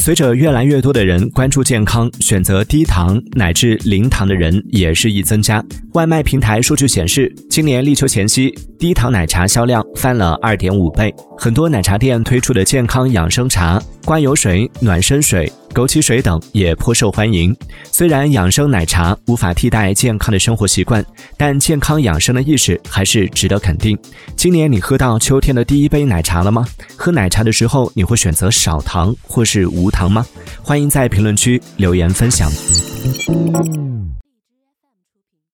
随着越来越多的人关注健康，选择低糖乃至零糖的人也日益增加。外卖平台数据显示，今年立秋前夕，低糖奶茶销量翻了二点五倍。很多奶茶店推出的健康养生茶、刮油水、暖身水。枸杞水等也颇受欢迎。虽然养生奶茶无法替代健康的生活习惯，但健康养生的意识还是值得肯定。今年你喝到秋天的第一杯奶茶了吗？喝奶茶的时候，你会选择少糖或是无糖吗？欢迎在评论区留言分享。